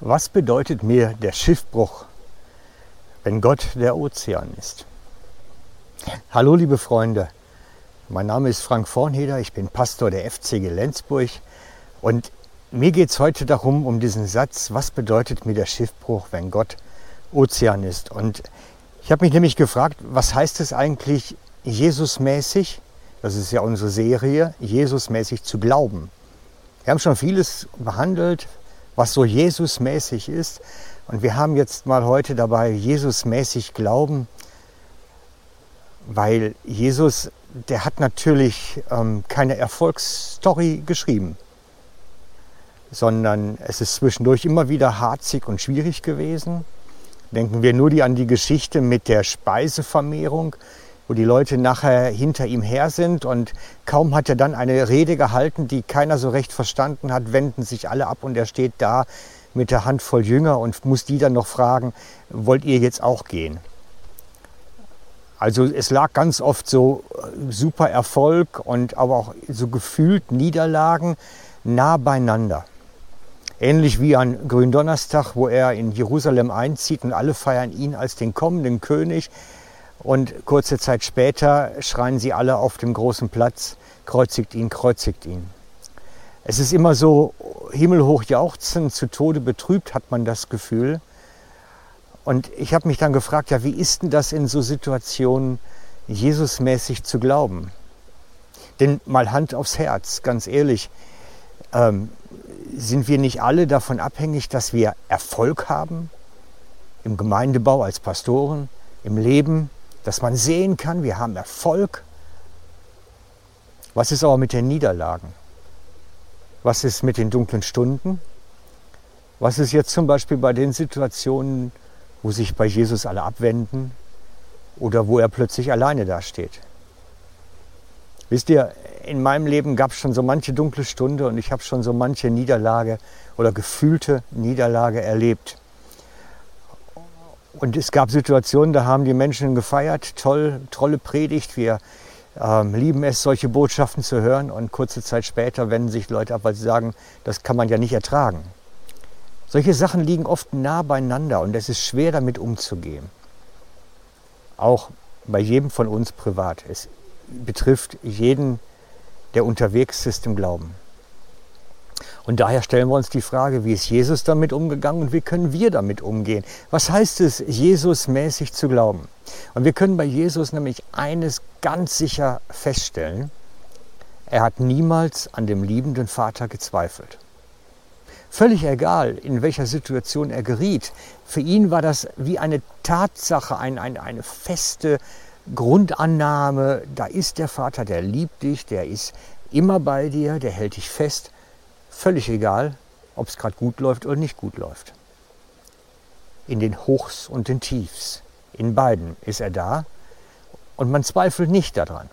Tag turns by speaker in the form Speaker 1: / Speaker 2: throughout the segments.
Speaker 1: Was bedeutet mir der Schiffbruch, wenn Gott der Ozean ist? Hallo liebe Freunde, mein Name ist Frank Vornheder, ich bin Pastor der FCG Lenzburg und mir geht es heute darum, um diesen Satz, was bedeutet mir der Schiffbruch, wenn Gott Ozean ist? Und ich habe mich nämlich gefragt, was heißt es eigentlich, Jesusmäßig, das ist ja unsere Serie, Jesusmäßig zu glauben? Wir haben schon vieles behandelt, was so Jesusmäßig ist. Und wir haben jetzt mal heute dabei Jesusmäßig glauben, weil Jesus, der hat natürlich ähm, keine Erfolgsstory geschrieben, sondern es ist zwischendurch immer wieder harzig und schwierig gewesen. Denken wir nur die an die Geschichte mit der Speisevermehrung, wo die Leute nachher hinter ihm her sind und kaum hat er dann eine Rede gehalten, die keiner so recht verstanden hat, wenden sich alle ab und er steht da mit der Hand voll Jünger und muss die dann noch fragen, wollt ihr jetzt auch gehen? Also es lag ganz oft so äh, super Erfolg und aber auch so gefühlt Niederlagen nah beieinander. Ähnlich wie an Gründonnerstag, wo er in Jerusalem einzieht und alle feiern ihn als den kommenden König. Und kurze Zeit später schreien sie alle auf dem großen Platz, kreuzigt ihn, kreuzigt ihn. Es ist immer so himmelhoch jauchzend, zu Tode betrübt hat man das Gefühl. Und ich habe mich dann gefragt, ja, wie ist denn das in so Situationen Jesusmäßig zu glauben? Denn mal Hand aufs Herz, ganz ehrlich, ähm, sind wir nicht alle davon abhängig, dass wir Erfolg haben im Gemeindebau als Pastoren, im Leben, dass man sehen kann, wir haben Erfolg. Was ist aber mit den Niederlagen? Was ist mit den dunklen Stunden? Was ist jetzt zum Beispiel bei den Situationen, wo sich bei Jesus alle abwenden oder wo er plötzlich alleine dasteht? Wisst ihr, in meinem Leben gab es schon so manche dunkle Stunde und ich habe schon so manche Niederlage oder gefühlte Niederlage erlebt. Und es gab Situationen, da haben die Menschen gefeiert, toll, tolle Predigt, wir ähm, lieben es, solche Botschaften zu hören. Und kurze Zeit später wenden sich Leute ab, weil sie sagen, das kann man ja nicht ertragen. Solche Sachen liegen oft nah beieinander und es ist schwer damit umzugehen. Auch bei jedem von uns privat. Es betrifft jeden, der unterwegs ist im Glauben. Und daher stellen wir uns die Frage, wie ist Jesus damit umgegangen und wie können wir damit umgehen? Was heißt es, Jesus-mäßig zu glauben? Und wir können bei Jesus nämlich eines ganz sicher feststellen. Er hat niemals an dem liebenden Vater gezweifelt. Völlig egal, in welcher Situation er geriet. Für ihn war das wie eine Tatsache, ein, ein, eine feste Grundannahme. Da ist der Vater, der liebt dich, der ist immer bei dir, der hält dich fest. Völlig egal, ob es gerade gut läuft oder nicht gut läuft. In den Hochs und den Tiefs, in beiden ist er da und man zweifelt nicht daran.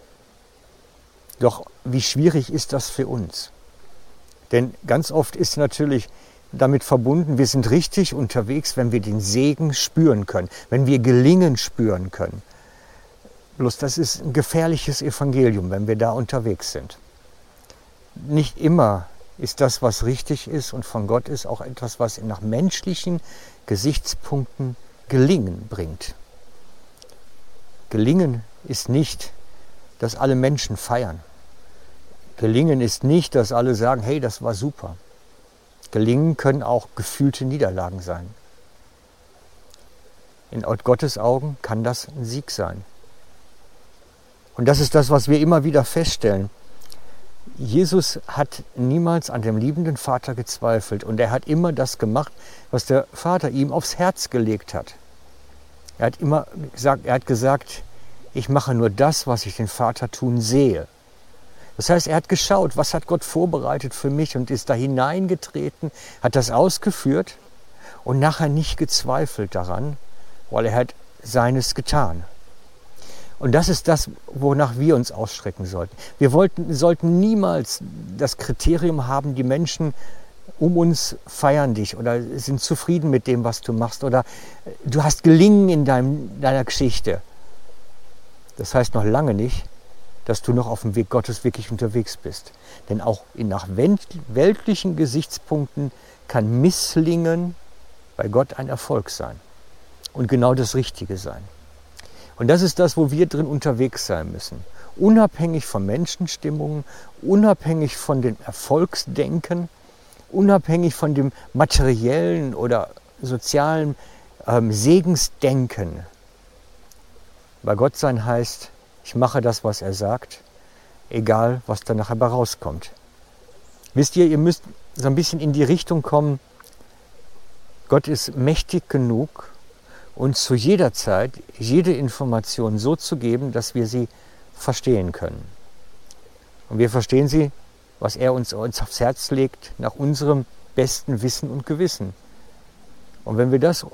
Speaker 1: Doch wie schwierig ist das für uns? Denn ganz oft ist natürlich damit verbunden, wir sind richtig unterwegs, wenn wir den Segen spüren können, wenn wir Gelingen spüren können. Bloß das ist ein gefährliches Evangelium, wenn wir da unterwegs sind. Nicht immer ist das, was richtig ist und von Gott ist, auch etwas, was nach menschlichen Gesichtspunkten Gelingen bringt. Gelingen ist nicht, dass alle Menschen feiern. Gelingen ist nicht, dass alle sagen, hey, das war super. Gelingen können auch gefühlte Niederlagen sein. In Gottes Augen kann das ein Sieg sein. Und das ist das, was wir immer wieder feststellen. Jesus hat niemals an dem liebenden Vater gezweifelt und er hat immer das gemacht, was der Vater ihm aufs Herz gelegt hat. Er hat immer gesagt, er hat gesagt, ich mache nur das, was ich den Vater tun sehe. Das heißt, er hat geschaut, was hat Gott vorbereitet für mich und ist da hineingetreten, hat das ausgeführt und nachher nicht gezweifelt daran, weil er hat seines getan. Und das ist das, wonach wir uns ausstrecken sollten. Wir wollten, sollten niemals das Kriterium haben, die Menschen um uns feiern dich oder sind zufrieden mit dem, was du machst oder du hast gelingen in deinem, deiner Geschichte. Das heißt noch lange nicht, dass du noch auf dem Weg Gottes wirklich unterwegs bist. Denn auch nach weltlichen Gesichtspunkten kann Misslingen bei Gott ein Erfolg sein und genau das Richtige sein. Und das ist das, wo wir drin unterwegs sein müssen. Unabhängig von Menschenstimmungen, unabhängig von dem Erfolgsdenken, unabhängig von dem materiellen oder sozialen ähm, Segensdenken. Bei Gott sein heißt, ich mache das, was er sagt, egal was da nachher rauskommt. Wisst ihr, ihr müsst so ein bisschen in die Richtung kommen, Gott ist mächtig genug, uns zu jeder Zeit jede Information so zu geben, dass wir sie verstehen können. Und wir verstehen sie, was er uns, uns aufs Herz legt, nach unserem besten Wissen und Gewissen. Und wenn wir das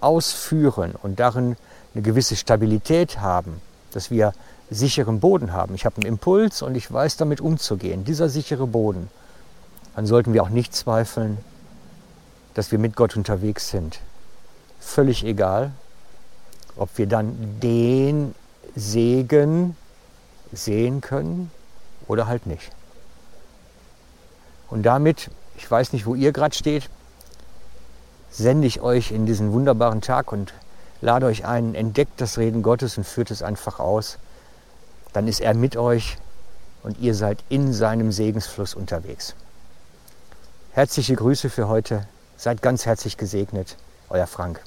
Speaker 1: ausführen und darin eine gewisse Stabilität haben, dass wir sicheren Boden haben, ich habe einen Impuls und ich weiß damit umzugehen, dieser sichere Boden, dann sollten wir auch nicht zweifeln, dass wir mit Gott unterwegs sind. Völlig egal, ob wir dann den Segen sehen können oder halt nicht. Und damit, ich weiß nicht, wo ihr gerade steht, sende ich euch in diesen wunderbaren Tag und lade euch ein, entdeckt das Reden Gottes und führt es einfach aus. Dann ist er mit euch und ihr seid in seinem Segensfluss unterwegs. Herzliche Grüße für heute. Seid ganz herzlich gesegnet. Euer Frank.